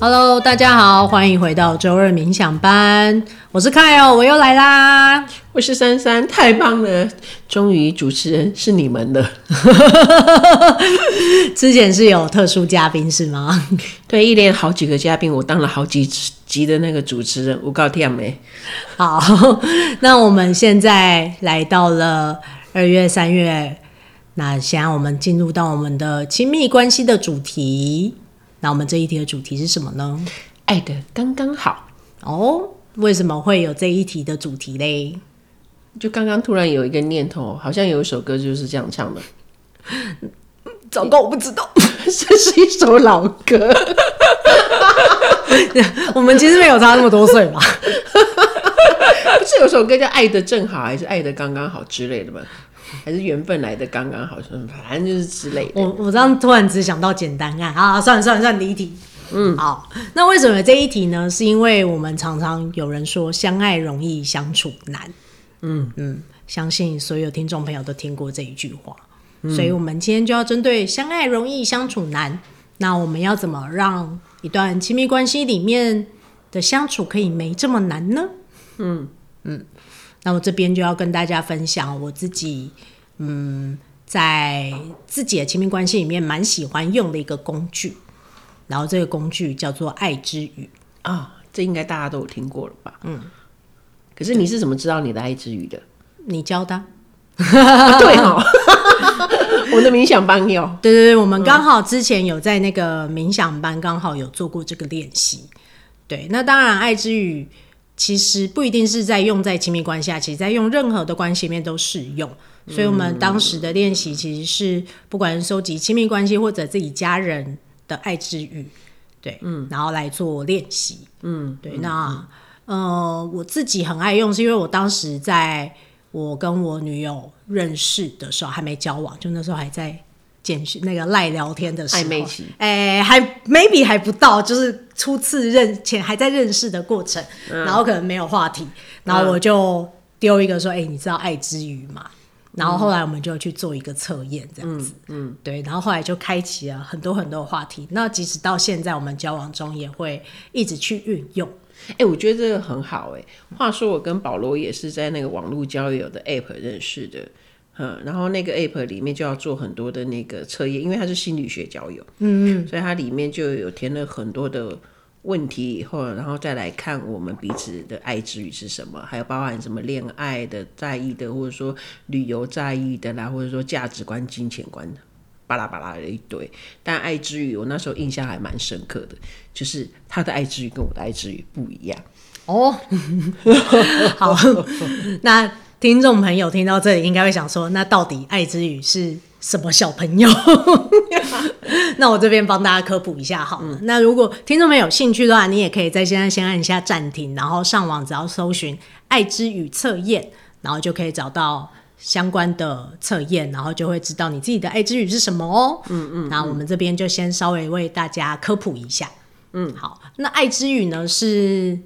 Hello，大家好，欢迎回到周二冥想班。我是 Kyle，我又来啦。我是珊珊，太棒了，终于主持人是你们了。之前是有特殊嘉宾是吗？对，一连好几个嘉宾，我当了好几集的那个主持人，我告天没。好，那我们现在来到了二月、三月，那现在我们进入到我们的亲密关系的主题。那我们这一题的主题是什么呢？爱的刚刚好哦。为什么会有这一题的主题嘞？就刚刚突然有一个念头，好像有一首歌就是这样唱的。糟糕，我不知道，这是一首老歌。我们其实没有差那么多岁吧？不是有首歌叫《爱的正好》，还是《爱的刚刚好》之类的吗？还是缘分来的刚刚好，反正就是之类的。我我这样突然只想到简单啊啊，算了算了算了，离题。嗯，好。那为什么这一题呢？是因为我们常常有人说相爱容易相处难。嗯嗯，相信所有听众朋友都听过这一句话。嗯，所以我们今天就要针对相爱容易相处难，那我们要怎么让一段亲密关系里面的相处可以没这么难呢？嗯嗯。那我这边就要跟大家分享我自己，嗯，在自己的亲密关系里面蛮喜欢用的一个工具，然后这个工具叫做爱之语啊、哦，这应该大家都有听过了吧？嗯，可是你是怎么知道你的爱之语的？你教的？啊、对哦，我的冥想班有，对对对，我们刚好之前有在那个冥想班刚好有做过这个练习，对，那当然爱之语。其实不一定是在用在亲密关系下，其实在用任何的关系里面都适用。所以，我们当时的练习其实是不管是收集亲密关系或者自己家人的爱之语，对，嗯，然后来做练习，嗯，对。那呃，我自己很爱用，是因为我当时在我跟我女友认识的时候还没交往，就那时候还在。简讯那个赖聊天的时候，暧昧期，哎，还 maybe 还不到，就是初次认前还在认识的过程，嗯、然后可能没有话题，然后我就丢一个说，哎、嗯欸，你知道爱之语吗？然后后来我们就去做一个测验，这样子。嗯，嗯，对，然后后来就开启了很多很多话题，那即使到现在我们交往中也会一直去运用。哎、欸，我觉得这个很好、欸，哎，话说我跟保罗也是在那个网络交友的 app 认识的。嗯，然后那个 app 里面就要做很多的那个测验，因为它是心理学交友，嗯嗯，所以它里面就有填了很多的问题，以后然后再来看我们彼此的爱之语是什么，还有包含什么恋爱的在意的，或者说旅游在意的啦，或者说价值观、金钱观的，巴拉巴拉的一堆。但爱之语我那时候印象还蛮深刻的，就是他的爱之语跟我的爱之语不一样哦。好，那。听众朋友听到这里，应该会想说：那到底爱之语是什么小朋友？那我这边帮大家科普一下好了。嗯、那如果听众们有兴趣的话，你也可以在现在先按一下暂停，然后上网只要搜寻“爱之语测验”，然后就可以找到相关的测验，然后就会知道你自己的爱之语是什么哦。嗯嗯。那我们这边就先稍微为大家科普一下。嗯，好。那爱之语呢是？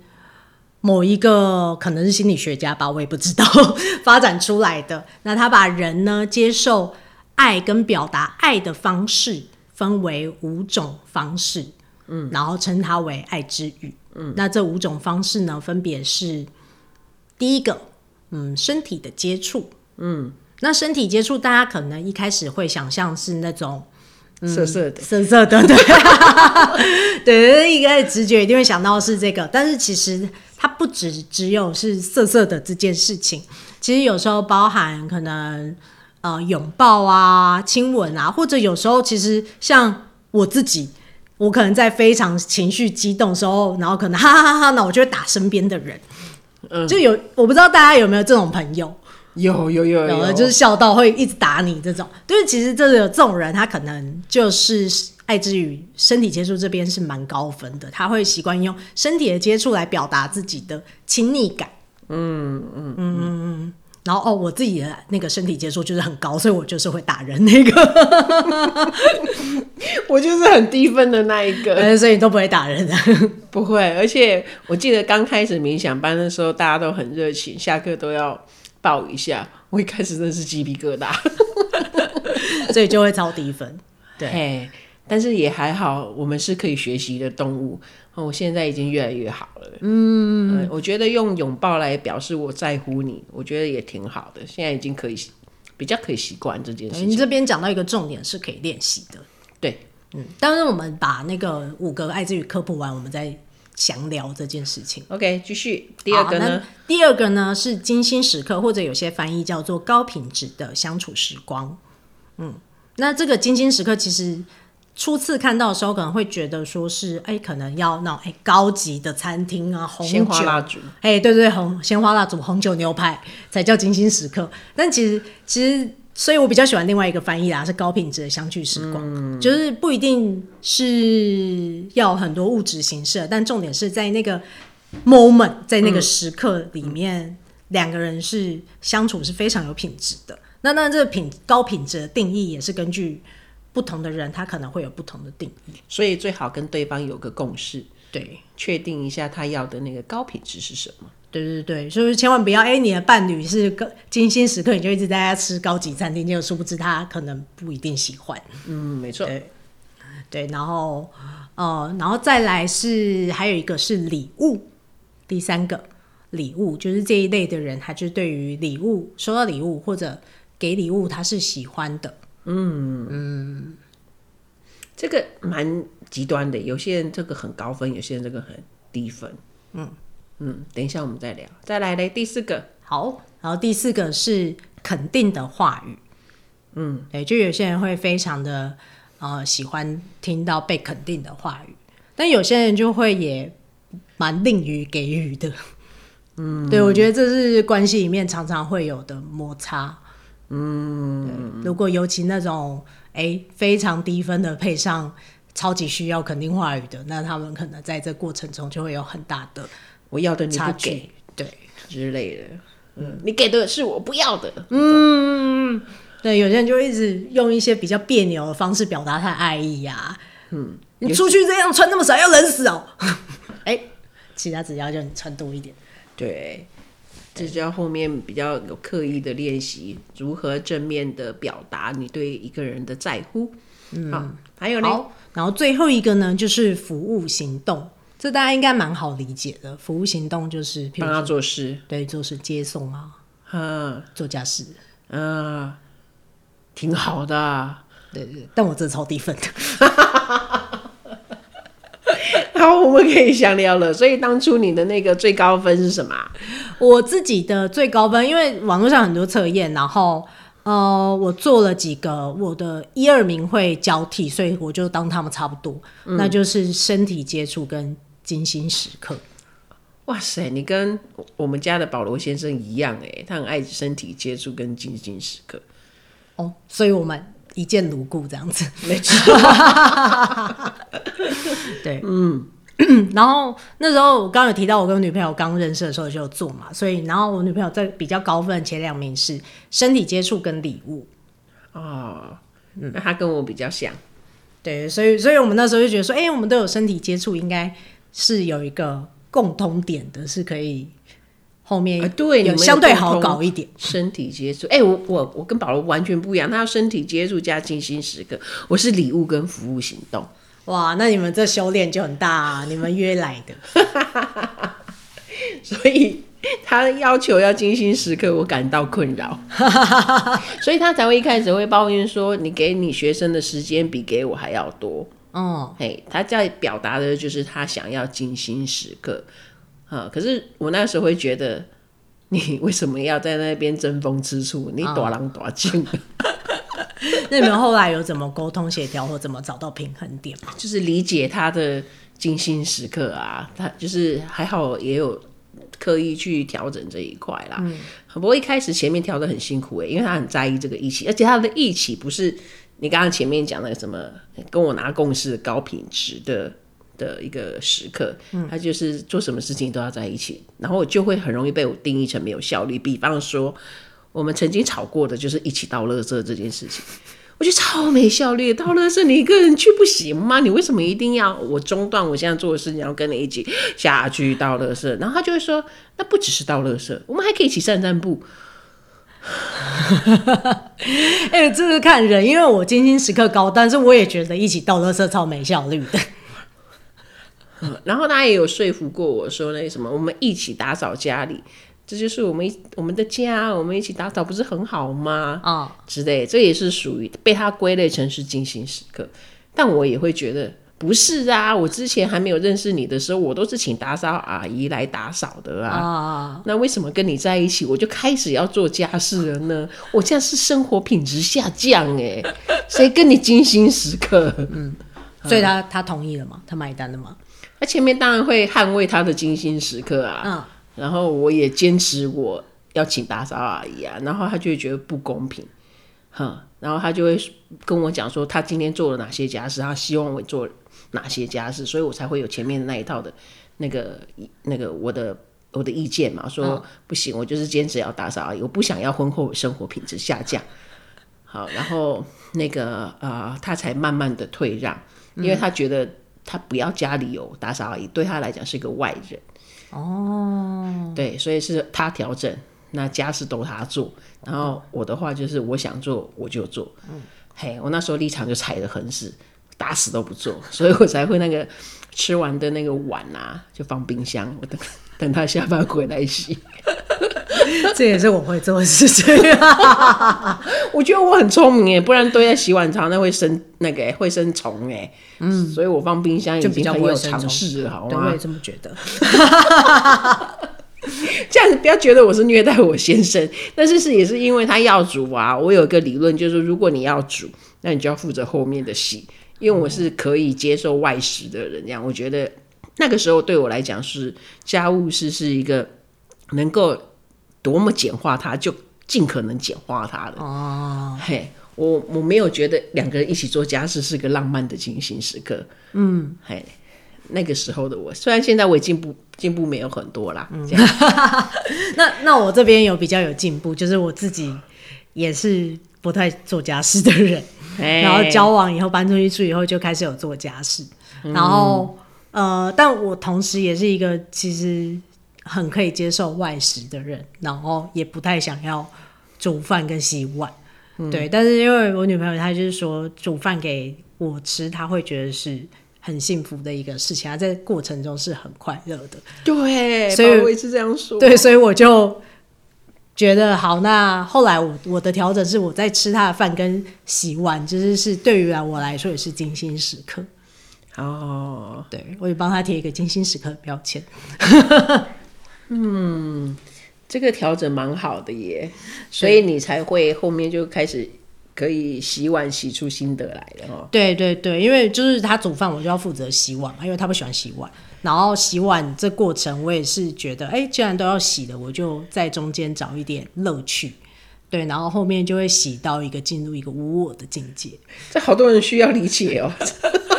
某一个可能是心理学家吧，我也不知道 发展出来的。那他把人呢接受爱跟表达爱的方式分为五种方式，嗯，然后称它为爱之语。嗯，那这五种方式呢，分别是第一个，嗯，身体的接触，嗯，那身体接触，大家可能一开始会想象是那种。色色的，色色的，对，对，一个直觉一定会想到是这个，但是其实它不只只有是色色的这件事情，其实有时候包含可能呃拥抱啊、亲吻啊，或者有时候其实像我自己，我可能在非常情绪激动的时候，然后可能哈哈哈哈，那我就会打身边的人，嗯，就有我不知道大家有没有这种朋友。有有有有，有就是笑到会一直打你这种，就是其实这有这种人，他可能就是爱之语身体接触这边是蛮高分的，他会习惯用身体的接触来表达自己的亲昵感。嗯嗯嗯嗯嗯。然后哦，我自己的那个身体接触就是很高，所以我就是会打人那个。我就是很低分的那一个，所以你都不会打人的。不会，而且我记得刚开始冥想班的时候，大家都很热情，下课都要。抱一下，我一开始真的是鸡皮疙瘩，所以就会超低分。对，但是也还好，我们是可以学习的动物。哦，我现在已经越来越好了。嗯，嗯，我觉得用拥抱来表示我在乎你，我觉得也挺好的。现在已经可以比较可以习惯这件事情。你这边讲到一个重点是可以练习的。对，嗯，当然我们把那个五个爱之语科普完，我们再详聊这件事情。OK，继续。第二个呢？第二个呢是精心时刻，或者有些翻译叫做高品质的相处时光。嗯，那这个精心时刻其实。初次看到的时候，可能会觉得说是，哎、欸，可能要那种哎、欸、高级的餐厅啊，红酒、鲜花蜡烛，哎，对对对，红鲜花蜡烛、红酒牛排才叫精心时刻。但其实，其实，所以我比较喜欢另外一个翻译啦，是高品质的相聚时光，嗯、就是不一定是要很多物质形式，但重点是在那个 moment，在那个时刻里面，两、嗯、个人是相处是非常有品质的。那那这个品高品质的定义也是根据。不同的人，他可能会有不同的定义，所以最好跟对方有个共识，对，确定一下他要的那个高品质是什么。对对对，所以千万不要，哎、欸，你的伴侣是个精心时刻，你就一直在家吃高级餐厅，结果殊不知他可能不一定喜欢。嗯，没错。对，对，然后，呃，然后再来是还有一个是礼物，第三个礼物就是这一类的人，他就对于礼物收到礼物或者给礼物，他是喜欢的。嗯嗯，这个蛮极端的，有些人这个很高分，有些人这个很低分。嗯嗯，等一下我们再聊。再来嘞，第四个好，然后第四个是肯定的话语。嗯，对，就有些人会非常的呃喜欢听到被肯定的话语，但有些人就会也蛮吝于给予的。嗯，对，我觉得这是关系里面常常会有的摩擦。嗯，如果尤其那种哎、欸、非常低分的配上超级需要肯定话语的，那他们可能在这过程中就会有很大的我要的你不给，对之类的。嗯，你给的是我不要的。嗯，对，有些人就一直用一些比较别扭的方式表达他的爱意呀、啊。嗯，你出去这样穿那么少，要冷死哦。哎、欸，其他只要就你穿多一点。对。这就要后面比较有刻意的练习，如何正面的表达你对一个人的在乎。嗯，好，还有呢，然后最后一个呢，就是服务行动，这大家应该蛮好理解的。服务行动就是帮他做事，对，做事接送啊，嗯，做家事，嗯，挺好的。对对，但我真的超低分的。好，我们可以详聊了。所以当初你的那个最高分是什么？我自己的最高分，因为网络上很多测验，然后呃，我做了几个，我的一二名会交替，所以我就当他们差不多。嗯、那就是身体接触跟精心时刻。哇塞，你跟我们家的保罗先生一样哎，他很爱身体接触跟精心时刻。哦，所以我们。一见如故这样子，没错。对，嗯，然后那时候我刚刚有提到，我跟我女朋友刚认识的时候就有做嘛，所以然后我女朋友在比较高分前两名是身体接触跟礼物。哦，那她跟我比较像。对，所以所以我们那时候就觉得说，哎、欸，我们都有身体接触，应该是有一个共通点的，是可以。后面对有相对好搞一点身体接触，哎、欸，我我我跟保罗完全不一样，他要身体接触加精心时刻，我是礼物跟服务行动。哇，那你们这修炼就很大啊！你们约来的，所以他要求要精心时刻，我感到困扰，所以他才会一开始会抱怨说，你给你学生的时间比给我还要多。哦，嘿，他在表达的就是他想要精心时刻。啊！可是我那时候会觉得，你为什么要在那边争风吃醋？你大人大境。那你们后来有怎么沟通协调，或怎么找到平衡点吗？就是理解他的精心时刻啊，他就是还好也有刻意去调整这一块啦。嗯，不过一开始前面调的很辛苦诶，因为他很在意这个义气，而且他的义气不是你刚刚前面讲的什么跟我拿共识高品质的。的一个时刻，他就是做什么事情都要在一起，然后就会很容易被我定义成没有效率。比方说，我们曾经吵过的就是一起倒垃圾这件事情，我觉得超没效率。倒垃圾你一个人去不行吗？你为什么一定要我中断我现在做的事情，然后跟你一起下去倒垃圾？然后他就会说，那不只是倒垃圾，我们还可以一起散散步。哎、欸，这是看人，因为我精心时刻高，但是我也觉得一起倒垃圾超没效率的。嗯，然后他也有说服过我说，那什么，我们一起打扫家里，这就是我们我们的家，我们一起打扫不是很好吗？啊、哦，之类，这也是属于被他归类成是精心时刻，但我也会觉得。不是啊，我之前还没有认识你的时候，我都是请打扫阿姨来打扫的啊。Oh. 那为什么跟你在一起，我就开始要做家事了呢？我这样是生活品质下降哎，谁跟你精心时刻？嗯，所以他、嗯、他同意了吗？他买单了吗？他前面当然会捍卫他的精心时刻啊。嗯，然后我也坚持我要请打扫阿姨啊，然后他就会觉得不公平，哼，然后他就会跟我讲说，他今天做了哪些家事，他希望我做。哪些家事，所以我才会有前面的那一套的，那个那个我的我的意见嘛，说、哦、不行，我就是坚持要打扫阿姨，我不想要婚后生活品质下降。好，然后那个啊、呃，他才慢慢的退让，因为他觉得他不要家里有打扫阿姨，对他来讲是一个外人。哦，对，所以是他调整，那家事都他做，然后我的话就是我想做我就做。嗯，嘿，我那时候立场就踩得很死。打死都不做，所以我才会那个吃完的那个碗啊，就放冰箱，我等等他下班回来洗。这也是我会做的事情。我觉得我很聪明哎，不然堆在洗碗槽那会生那个会生虫哎。嗯，所以我放冰箱已经很有尝试了，好吗？我也这么觉得。这样子不要觉得我是虐待我先生，但是是也是因为他要煮啊。我有一个理论，就是如果你要煮，那你就要负责后面的洗。因为我是可以接受外食的人，这样我觉得那个时候对我来讲是家务事是一个能够多么简化它，就尽可能简化它了。哦，嘿，我我没有觉得两个人一起做家事是个浪漫的精心时刻。嗯，嘿，那个时候的我，虽然现在我进步进步没有很多啦。嗯，那那我这边有比较有进步，就是我自己也是不太做家事的人。然后交往以后搬出去住以后就开始有做家事，嗯、然后呃，但我同时也是一个其实很可以接受外食的人，然后也不太想要煮饭跟洗碗，嗯、对。但是因为我女朋友她就是说煮饭给我吃，她会觉得是很幸福的一个事情，她在过程中是很快乐的。对，所以我也是这样说。对，所以我就。觉得好，那后来我我的调整是我在吃他的饭跟洗碗，就是是对于我来说也是精心时刻。哦，对，我也帮他贴一个精心时刻的标签。嗯，这个调整蛮好的耶，所以你才会后面就开始可以洗碗洗出心得来的哦。对对对，因为就是他煮饭，我就要负责洗碗嘛，因为他不喜欢洗碗。然后洗碗这过程，我也是觉得，哎，既然都要洗了，我就在中间找一点乐趣，对，然后后面就会洗到一个进入一个无我的境界。这好多人需要理解哦，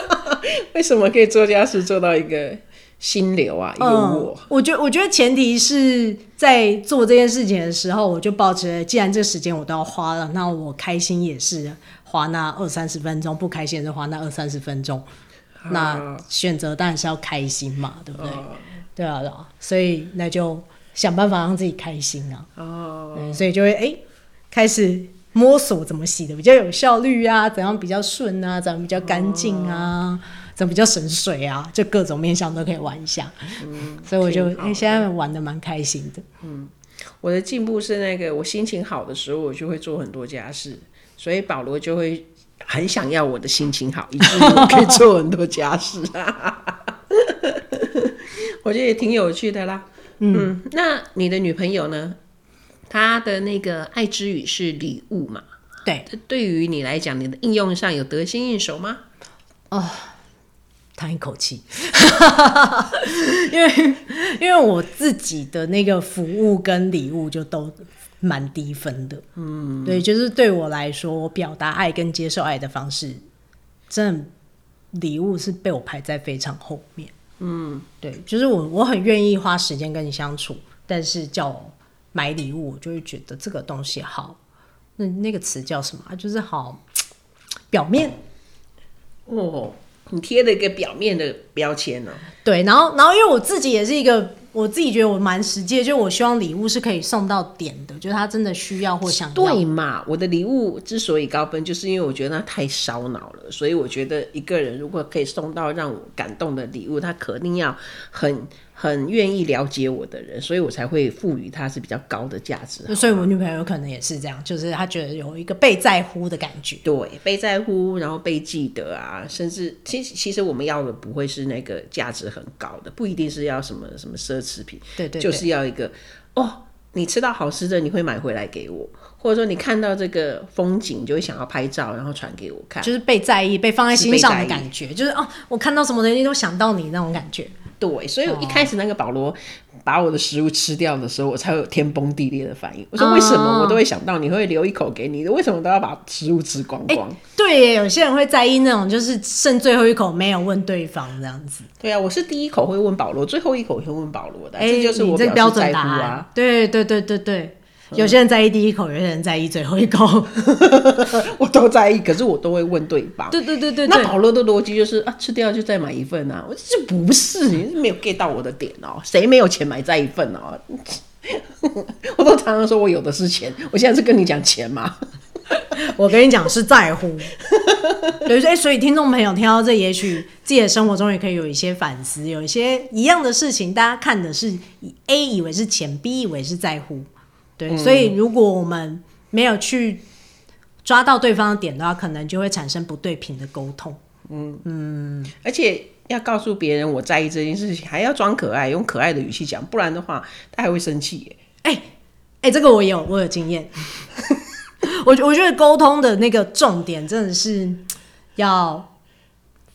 为什么可以做家事做到一个心流啊？有我，我觉我觉得前提是在做这件事情的时候，我就抱着，既然这时间我都要花了，那我开心也是花那二三十分钟，不开心也是花那二三十分钟。那选择当然是要开心嘛，对不对？哦、对啊，对啊，所以那就想办法让自己开心啊。哦，所以就会哎、欸，开始摸索怎么洗的比较有效率啊，怎样比较顺啊，怎样比较干净啊，哦、怎么比较省水啊，就各种面向都可以玩一下。嗯，所以我就哎、欸，现在玩的蛮开心的。嗯，我的进步是那个，我心情好的时候，我就会做很多家事，所以保罗就会。很想要我的心情好，以至于我可以做很多家事啊 我觉得也挺有趣的啦。嗯，嗯，那你的女朋友呢？她的那个爱之语是礼物嘛？对，对于你来讲，你的应用上有得心应手吗？哦，叹一口气，因为因为我自己的那个服务跟礼物就都。蛮低分的，嗯，对，就是对我来说，我表达爱跟接受爱的方式，真的礼物是被我排在非常后面，嗯，对，就是我我很愿意花时间跟你相处，但是叫我买礼物，我就会觉得这个东西好，那那个词叫什么？就是好表面，哦，你贴了一个表面的标签呢？对，然后然后因为我自己也是一个。我自己觉得我蛮实际的，就我希望礼物是可以送到点的，就是他真的需要或想要。对嘛？我的礼物之所以高分，就是因为我觉得那太烧脑了，所以我觉得一个人如果可以送到让我感动的礼物，他肯定要很。很愿意了解我的人，所以我才会赋予他是比较高的价值。所以我女朋友可能也是这样，就是她觉得有一个被在乎的感觉。对，被在乎，然后被记得啊，甚至其实其实我们要的不会是那个价值很高的，不一定是要什么什么奢侈品，对，对对，就是要一个哦，你吃到好吃的，你会买回来给我，或者说你看到这个风景，就会想要拍照，然后传给我看，就是被在意、被放在心上的感觉，就是哦，我看到什么东西都想到你那种感觉。对，所以一开始那个保罗把我的食物吃掉的时候，我才会有天崩地裂的反应。我说为什么我都会想到你会留一口给你的，为什么都要把食物吃光光？欸、对耶，有些人会在意那种就是剩最后一口没有问对方这样子。对啊，我是第一口会问保罗，最后一口会问保罗的，欸、这就是我标准答案啊。对对对对对。有些人在意第一口，有些人在意最后一口，我都在意，可是我都会问对方。对对对对，那保罗的逻辑就是啊，吃掉就再买一份啊，我这不是，你 是没有 get 到我的点哦、喔，谁没有钱买再一份哦、喔？我都常常说我有的是钱，我现在是跟你讲钱吗？我跟你讲是在乎。对，所以所以听众朋友听到这，也许自己的生活中也可以有一些反思，有一些一样的事情，大家看的是 A 以为是钱，B 以为是在乎。对，所以如果我们没有去抓到对方的点的话，可能就会产生不对频的沟通。嗯嗯，而且要告诉别人我在意这件事情，还要装可爱，用可爱的语气讲，不然的话他还会生气耶。哎哎、欸欸，这个我有，我有经验。我我觉得沟通的那个重点真的是要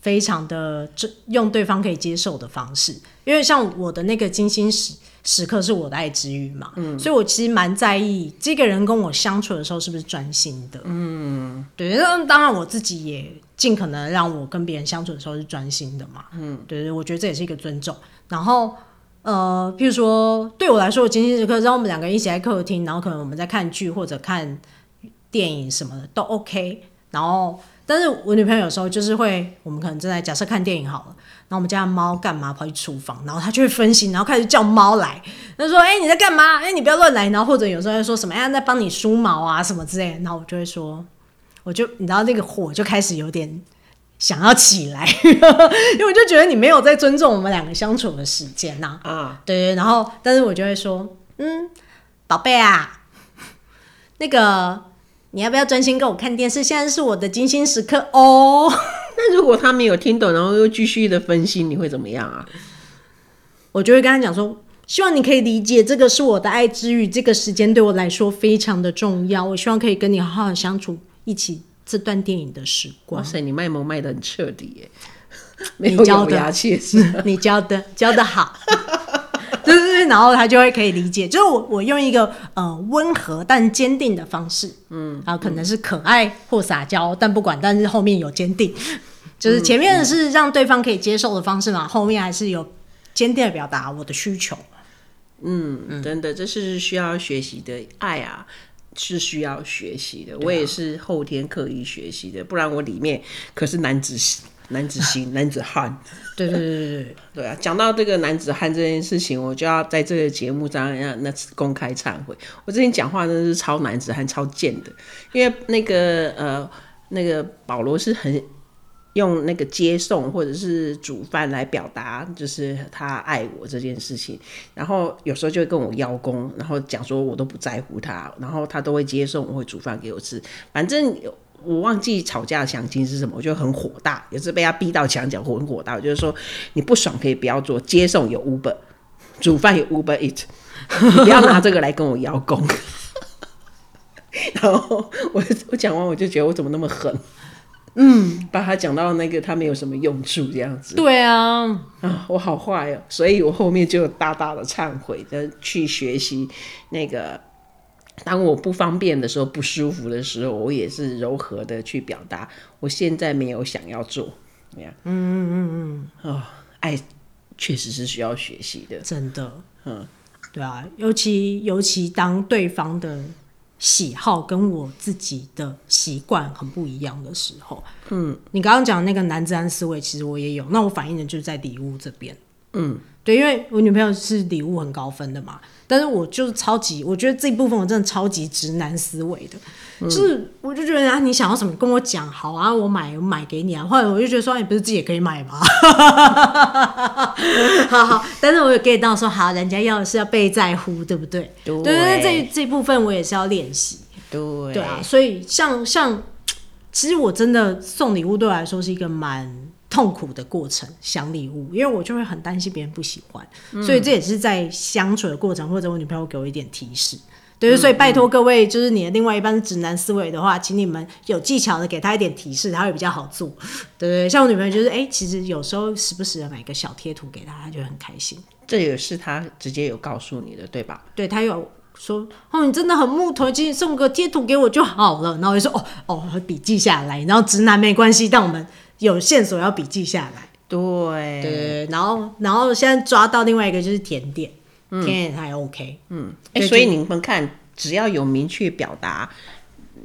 非常的用对方可以接受的方式，因为像我的那个金星时。时刻是我的爱之语嘛，嗯，所以我其实蛮在意这个人跟我相处的时候是不是专心的，嗯，对，那当然我自己也尽可能让我跟别人相处的时候是专心的嘛，嗯，对对，我觉得这也是一个尊重。然后呃，譬如说对我来说，我精心时刻让我们两个人一起在客厅，然后可能我们在看剧或者看电影什么的都 OK。然后，但是我女朋友有时候就是会，我们可能正在假设看电影好了。然后我们家的猫干嘛跑去厨房？然后他就会分心，然后开始叫猫来。他说：“哎、欸，你在干嘛？哎、欸，你不要乱来。”然后或者有时候会说什么：“哎、欸，在帮你梳毛啊，什么之类的。”然后我就会说：“我就你知道那个火就开始有点想要起来，因为我就觉得你没有在尊重我们两个相处的时间呐。”啊，对对。然后，但是我就会说：“嗯，宝贝啊，那个你要不要专心跟我看电视？现在是我的精心时刻哦。” 那如果他没有听懂，然后又继续的分析，你会怎么样啊？我就会跟他讲说，希望你可以理解，这个是我的爱之语，这个时间对我来说非常的重要。我希望可以跟你好好相处，一起这段电影的时光。哇塞，你卖萌卖的很彻底耶！你教的，你教的教的好。对对对，然后他就会可以理解，就是我我用一个呃温和但坚定的方式，嗯，然后可能是可爱或撒娇，但不管，但是后面有坚定，就是前面是让对方可以接受的方式嘛，后面还是有坚定的表达我的需求。嗯嗯，真的，这是需要学习的爱啊，是需要学习的，我也是后天刻意学习的，不然我里面可是男子男子心，男子汉。对对对对对对啊！讲到这个男子汉这件事情，我就要在这个节目上让那次公开忏悔。我之前讲话真的是超男子汉、超贱的，因为那个呃那个保罗是很用那个接送或者是煮饭来表达，就是他爱我这件事情。然后有时候就会跟我邀功，然后讲说我都不在乎他，然后他都会接送，我会煮饭给我吃，反正有。我忘记吵架的详情是什么，我就很火大，也是被他逼到墙角，很火大。我就是说，你不爽可以不要做，接送有 Uber，煮饭有 Uber Eat，你不要拿这个来跟我邀功。然后我我讲完我就觉得我怎么那么狠，嗯，把他讲到那个他没有什么用处这样子。对啊，啊，我好坏哦，所以我后面就大大的忏悔的去学习那个。当我不方便的时候，不舒服的时候，我也是柔和的去表达。我现在没有想要做，怎样？嗯嗯嗯嗯。哦，爱确实是需要学习的，真的。嗯，对啊，尤其尤其当对方的喜好跟我自己的习惯很不一样的时候，嗯，你刚刚讲那个男子汉思维，其实我也有。那我反映的就是在礼物这边，嗯。对，因为我女朋友是礼物很高分的嘛，但是我就是超级，我觉得这一部分我真的超级直男思维的，嗯、就是我就觉得啊，你想要什么跟我讲，好啊，我买我买给你啊，或者我就觉得说，你不是自己也可以买吗？好好，但是我也 get 到说，好，人家要的是要被在乎，对不对？对对对，这这部分我也是要练习。对对啊，所以像像，其实我真的送礼物对我来说是一个蛮痛苦的过程，想礼物，因为我就会很担心别人不喜欢，嗯、所以这也是在相处的过程，或者我女朋友给我一点提示，对，所以拜托各位，就是你的另外一半是直男思维的话，请你们有技巧的给他一点提示，他会比较好做，对 对？像我女朋友就是，哎、欸，其实有时候时不时的买个小贴图给他，他就很开心。这也是他直接有告诉你的，对吧？对，他有。说哦，你真的很木头，请你送个贴图给我就好了。然后我就说哦哦，笔记下来。然后直男没关系，但我们有线索要笔记下来。对对，然后然后现在抓到另外一个就是甜点，嗯、甜点还 OK。嗯，哎、欸，所以你们看，只要有明确表达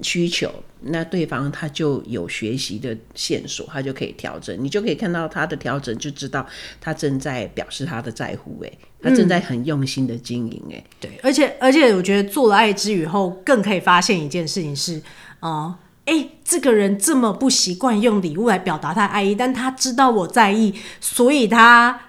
需求，那对方他就有学习的线索，他就可以调整。你就可以看到他的调整，就知道他正在表示他的在乎。哎。他正在很用心的经营，哎、嗯，对，而且而且我觉得做了爱之语后，更可以发现一件事情是，哦、呃，哎、欸，这个人这么不习惯用礼物来表达他的爱意，但他知道我在意，所以他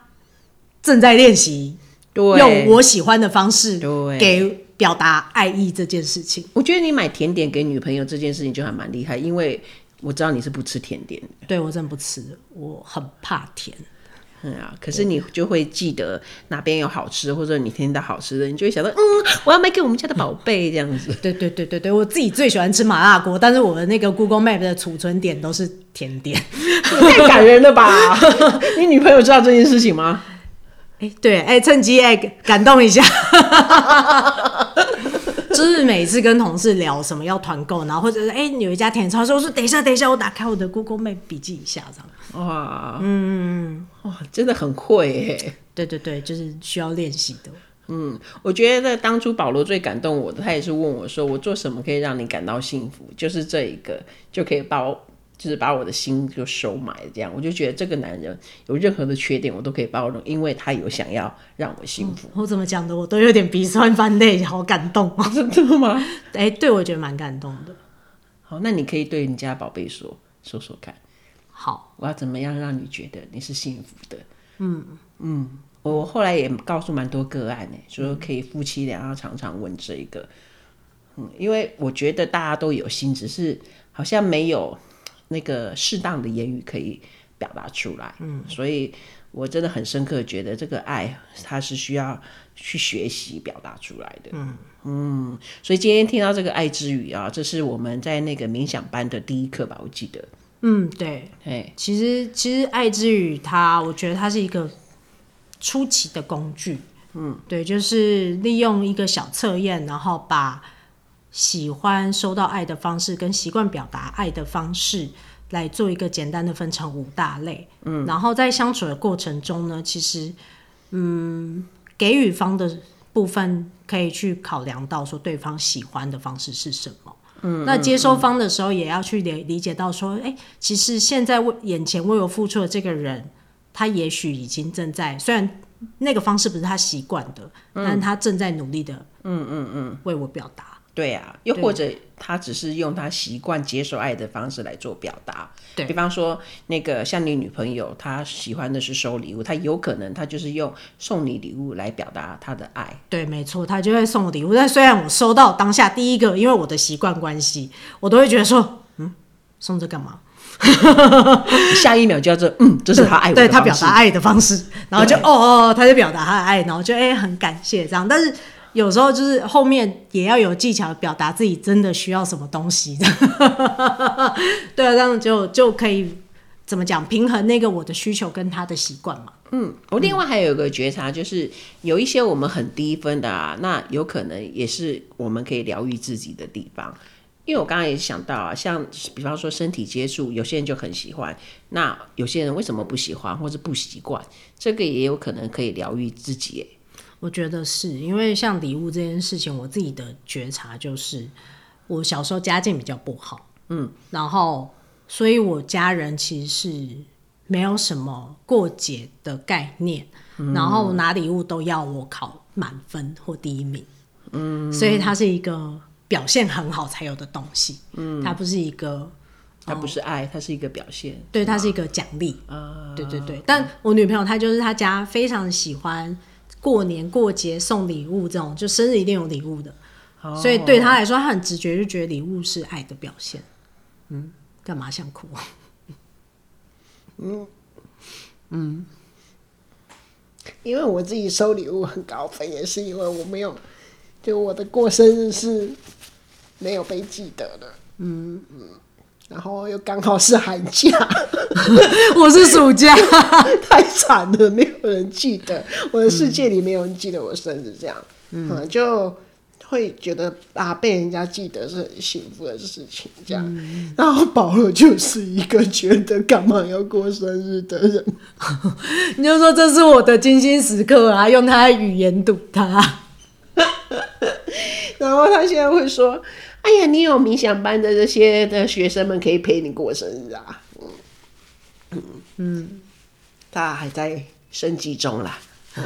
正在练习，用我喜欢的方式给表达爱意这件事情。我觉得你买甜点给女朋友这件事情就还蛮厉害，因为我知道你是不吃甜点的，对，我真的不吃，我很怕甜。嗯啊，可是你就会记得哪边有好吃，或者你听到好吃的，你就会想到，嗯，我要买给我们家的宝贝这样子。对对对对对，我自己最喜欢吃麻辣锅，但是我的那个 Google Map 的储存点都是甜点，太感人了吧？你女朋友知道这件事情吗？哎、欸，对，哎、欸，趁机哎感动一下。就是每次跟同事聊什么要团购，然后或者是哎、欸、有一家甜超说，我说等一下等一下，我打开我的 Google Map 笔记一下这样。哇，嗯，哇，真的很会耶。对对对，就是需要练习的。嗯，我觉得当初保罗最感动我的，他也是问我说，我做什么可以让你感到幸福？就是这一个就可以包。就是把我的心就收买这样，我就觉得这个男人有任何的缺点我都可以包容，因为他有想要让我幸福。嗯、我怎么讲的，我都有点鼻酸翻泪，好感动啊！真的吗？哎、欸，对，我觉得蛮感动的。好，那你可以对你家宝贝说说说看。好，我要怎么样让你觉得你是幸福的？嗯嗯，我后来也告诉蛮多个案呢，说可以夫妻俩要常常问这一个。嗯，因为我觉得大家都有心，只是好像没有。那个适当的言语可以表达出来，嗯，所以我真的很深刻觉得这个爱它是需要去学习表达出来的，嗯。嗯，所以今天听到这个爱之语啊，这是我们在那个冥想班的第一课吧，我记得，嗯，对，哎，其实其实爱之语它，我觉得它是一个初期的工具，嗯，对，就是利用一个小测验，然后把。喜欢收到爱的方式跟习惯表达爱的方式来做一个简单的分成五大类，嗯，然后在相处的过程中呢，其实，嗯，给予方的部分可以去考量到说对方喜欢的方式是什么，嗯，那接收方的时候也要去理理解到说，哎、欸，其实现在为眼前为我付出的这个人，他也许已经正在，虽然那个方式不是他习惯的，嗯，但他正在努力的，嗯嗯嗯，为我表达。对啊，又或者他只是用他习惯接受爱的方式来做表达。对，比方说那个像你女朋友，她喜欢的是收礼物，她有可能她就是用送你礼物来表达她的爱。对，没错，她就会送我礼物。但虽然我收到当下第一个，因为我的习惯关系，我都会觉得说，嗯，送这干嘛？下一秒就要这，嗯，这是他爱我的方式，对，对他表达爱的方式，然后就哦哦，他就表达他的爱，然后就哎、欸、很感谢这样，但是。有时候就是后面也要有技巧表达自己真的需要什么东西的，对啊，这样就就可以怎么讲平衡那个我的需求跟他的习惯嘛。嗯，我另外还有一个觉察，就是有一些我们很低分的啊，那有可能也是我们可以疗愈自己的地方。因为我刚刚也想到啊，像比方说身体接触，有些人就很喜欢，那有些人为什么不喜欢或者不习惯？这个也有可能可以疗愈自己。我觉得是因为像礼物这件事情，我自己的觉察就是，我小时候家境比较不好，嗯，然后所以我家人其实是没有什么过节的概念，嗯、然后拿礼物都要我考满分或第一名，嗯，所以它是一个表现很好才有的东西，嗯，它不是一个，它不是爱，它是一个表现，对，它是一个奖励，啊，对对对。但我女朋友她就是她家非常喜欢过年过节送礼物这种，就生日一定有礼物的。所以对他来说，他很直觉就觉得礼物是爱的表现。嗯，干嘛想哭？嗯嗯，因为我自己收礼物很高分，也是因为我没有，就我的过生日是没有被记得的。嗯嗯，然后又刚好是寒假，我是暑假，太惨了，没有人记得我的世界里没有人记得我生日，这样，嗯，嗯就。会觉得啊，被人家记得是很幸福的事情，这样。嗯、然后保罗就是一个觉得干嘛要过生日的人，你就说这是我的精心时刻啊，用他的语言堵他。然后他现在会说：“哎呀，你有冥想班的这些的学生们可以陪你过生日啊。嗯”嗯，他还在升级中啦。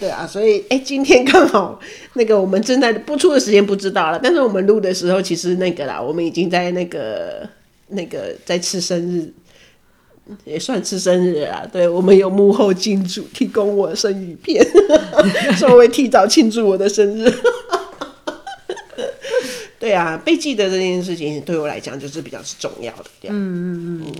对啊，所以哎，今天刚好那个我们正在播出的时间不知道了，但是我们录的时候其实那个啦，我们已经在那个那个在吃生日，也算吃生日啊。对，我们有幕后金主提供我生鱼片，稍微提早庆祝我的生日。对啊，被记得这件事情对我来讲就是比较是重要的。嗯嗯嗯，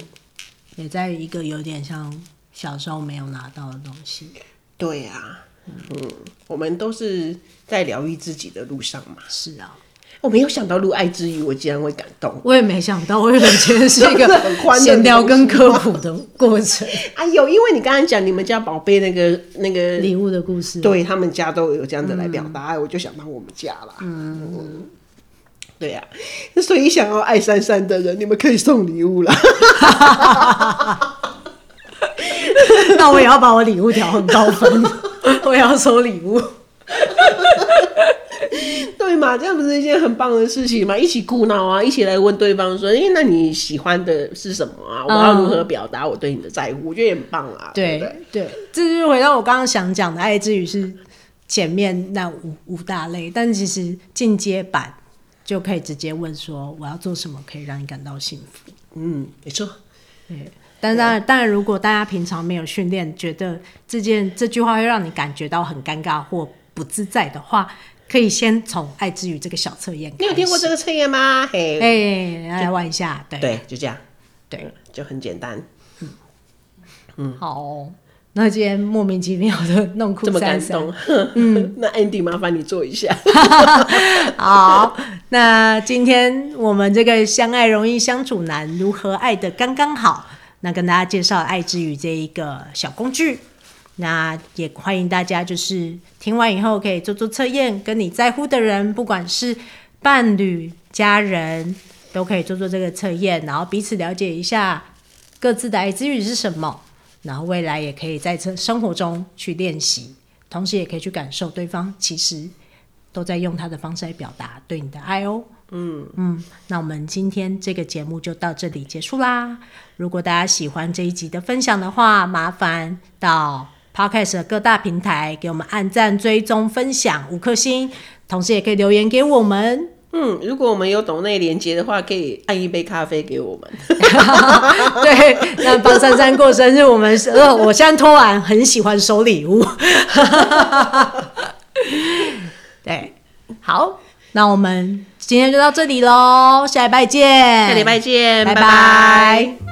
也在一个有点像小时候没有拿到的东西。对啊。嗯，我们都是在疗愈自己的路上嘛。是啊，我没有想到录爱之语，我竟然会感动。我也没想到，我以为今天是一 个闲聊跟科普的过程。哎呦，因为你刚刚讲你们家宝贝那个那个礼物的故事，对他们家都有这样子来表达爱，嗯、我就想到我们家啦。嗯，嗯对呀、啊，所以想要爱珊珊的人，你们可以送礼物了。那我也要把我礼物调很高分。我也要收礼物，对嘛？这样不是一件很棒的事情吗？一起苦恼啊，一起来问对方说：“哎、欸，那你喜欢的是什么啊？我要如何表达我对你的在乎？”我觉得也很棒啊。对对，对，这就是回到我刚刚想讲的，爱之语是前面那五五大类，但其实进阶版就可以直接问说：“我要做什么可以让你感到幸福？”嗯，没错，对。但当然，当然，如果大家平常没有训练，觉得这件这句话会让你感觉到很尴尬或不自在的话，可以先从爱之语这个小测验。你有听过这个测验吗？嘿，哎，来玩一下，对对，就这样，对，就很简单。嗯嗯，好，那今天莫名其妙的弄哭三三，这么感动。嗯，那 Andy 麻烦你做一下。好，那今天我们这个相爱容易相处难，如何爱的刚刚好？那跟大家介绍爱之语这一个小工具，那也欢迎大家就是听完以后可以做做测验，跟你在乎的人，不管是伴侣、家人，都可以做做这个测验，然后彼此了解一下各自的爱之语是什么，然后未来也可以在这生活中去练习，同时也可以去感受对方其实都在用他的方式来表达对你的爱哦。嗯嗯，那我们今天这个节目就到这里结束啦。如果大家喜欢这一集的分享的话，麻烦到 Podcast 的各大平台给我们按赞、追踪、分享五颗星，同时也可以留言给我们。嗯，如果我们有懂内连接的话，可以按一杯咖啡给我们。对，那帮珊珊过生日，我们呃，我现在突然很喜欢收礼物。对，好，那我们。今天就到这里喽，下礼拜见，下礼拜见，拜拜。拜拜。